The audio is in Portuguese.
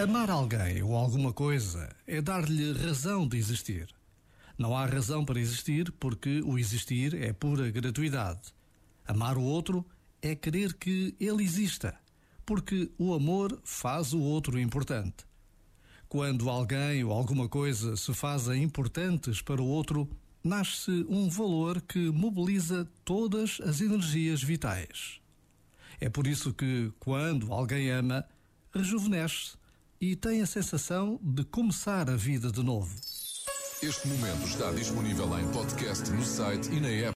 Amar alguém ou alguma coisa é dar-lhe razão de existir. Não há razão para existir porque o existir é pura gratuidade. Amar o outro é querer que ele exista, porque o amor faz o outro importante. Quando alguém ou alguma coisa se fazem importantes para o outro, nasce um valor que mobiliza todas as energias vitais. É por isso que, quando alguém ama, rejuvenesce e tem a sensação de começar a vida de novo. Este momento está disponível em podcast no site e na app.